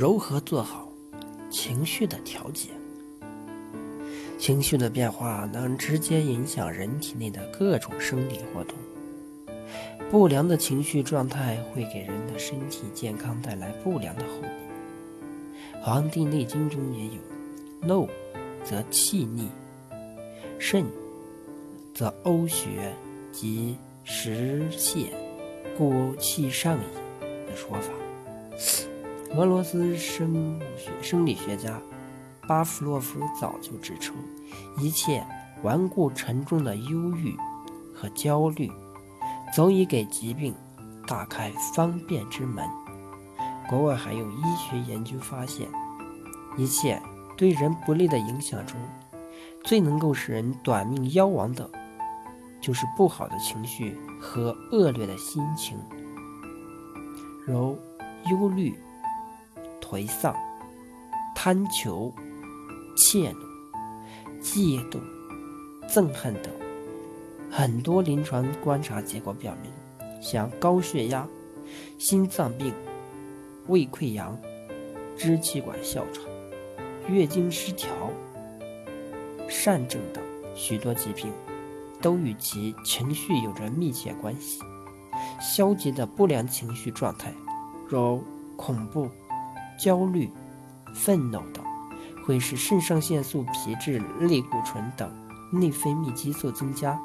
如何做好情绪的调节？情绪的变化能直接影响人体内的各种生理活动。不良的情绪状态会给人的身体健康带来不良的后果。《黄帝内经》中也有：“怒则气逆，肾则呕血及食泻，故气上矣”的说法。俄罗斯生物学生理学家巴甫洛夫早就指出，一切顽固沉重的忧郁和焦虑。早已给疾病打开方便之门。国外还有医学研究发现，一切对人不利的影响中，最能够使人短命夭亡的，就是不好的情绪和恶劣的心情，如忧虑、颓丧、贪求、怯懦、嫉妒、憎恨等。很多临床观察结果表明，像高血压、心脏病、胃溃疡、支气管哮喘、月经失调、疝症等许多疾病，都与其情绪有着密切关系。消极的不良情绪状态，如恐怖、焦虑、愤怒等，会使肾上腺素、皮质类固醇等内分泌激素增加。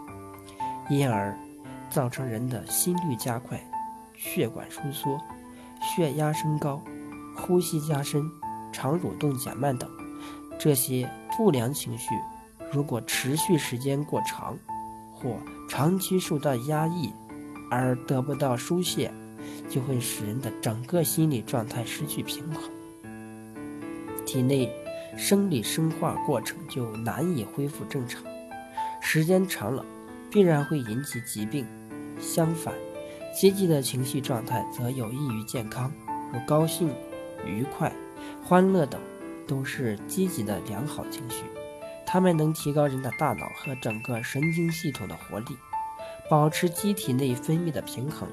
因而造成人的心率加快、血管收缩、血压升高、呼吸加深、肠蠕动减慢等。这些不良情绪如果持续时间过长，或长期受到压抑而得不到疏泄，就会使人的整个心理状态失去平衡，体内生理生化过程就难以恢复正常。时间长了。必然会引起疾病。相反，积极的情绪状态则有益于健康，如高兴、愉快、欢乐等，都是积极的良好情绪。它们能提高人的大脑和整个神经系统的活力，保持机体内分泌的平衡，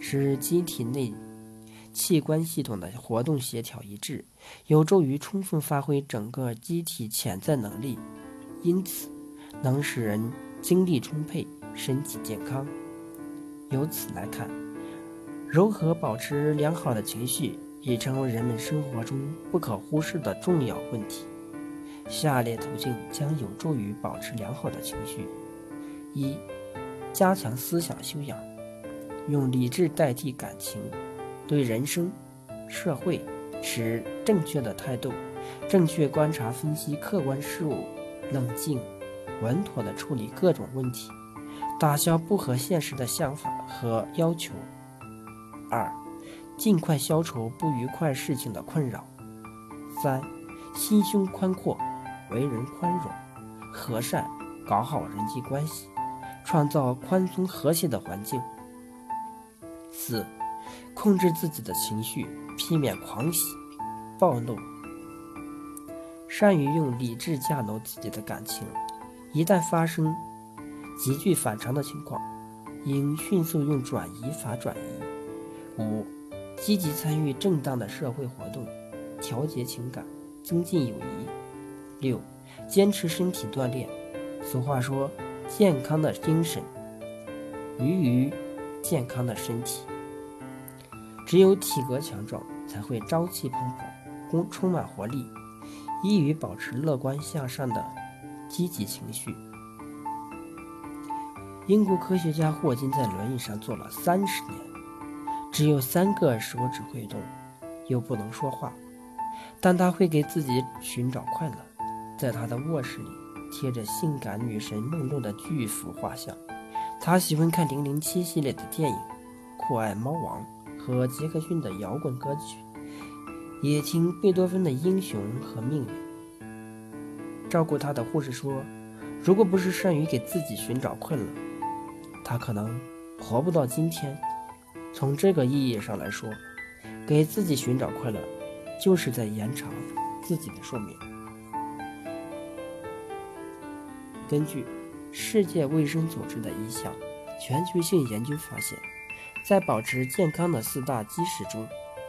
使机体内器官系统的活动协调一致，有助于充分发挥整个机体潜在能力。因此，能使人。精力充沛，身体健康。由此来看，如何保持良好的情绪，已成为人们生活中不可忽视的重要问题。下列途径将有助于保持良好的情绪：一、加强思想修养，用理智代替感情，对人生、社会持正确的态度，正确观察分析客观事物，冷静。稳妥地处理各种问题，打消不合现实的想法和要求。二，尽快消除不愉快事情的困扰。三，心胸宽阔，为人宽容、和善，搞好人际关系，创造宽松和谐的环境。四，控制自己的情绪，避免狂喜、暴怒，善于用理智驾驭自己的感情。一旦发生急剧反常的情况，应迅速用转移法转移。五、积极参与正当的社会活动，调节情感，增进友谊。六、坚持身体锻炼。俗话说：“健康的精神于于健康的身体。”只有体格强壮，才会朝气蓬勃，充充满活力，易于保持乐观向上的。积极情绪。英国科学家霍金在轮椅上坐了三十年，只有三个手指会动，又不能说话，但他会给自己寻找快乐。在他的卧室里贴着性感女神梦露的巨幅画像。他喜欢看《零零七》系列的电影，酷爱《猫王》和杰克逊的摇滚歌曲，也听贝多芬的《英雄和命运》。照顾他的护士说：“如果不是善于给自己寻找快乐，他可能活不到今天。从这个意义上来说，给自己寻找快乐，就是在延长自己的寿命。”根据世界卫生组织的一项全球性研究发现，在保持健康的四大基石中，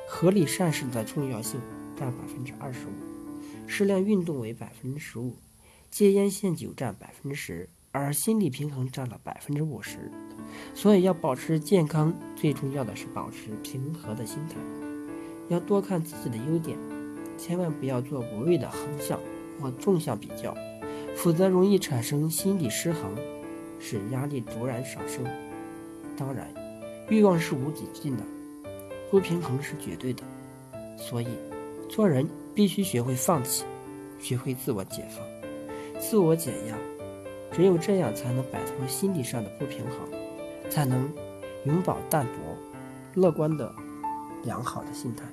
合理膳食的重要性占百分之二十五，适量运动为百分之十五，戒烟限酒占百分之十，而心理平衡占了百分之五十。所以要保持健康，最重要的是保持平和的心态，要多看自己的优点，千万不要做无谓的横向或纵向比较，否则容易产生心理失衡，使压力陡然上升。当然，欲望是无止境的。不平衡是绝对的，所以做人必须学会放弃，学会自我解放、自我减压，只有这样才能摆脱心理上的不平衡，才能永葆淡泊、乐观的良好的心态。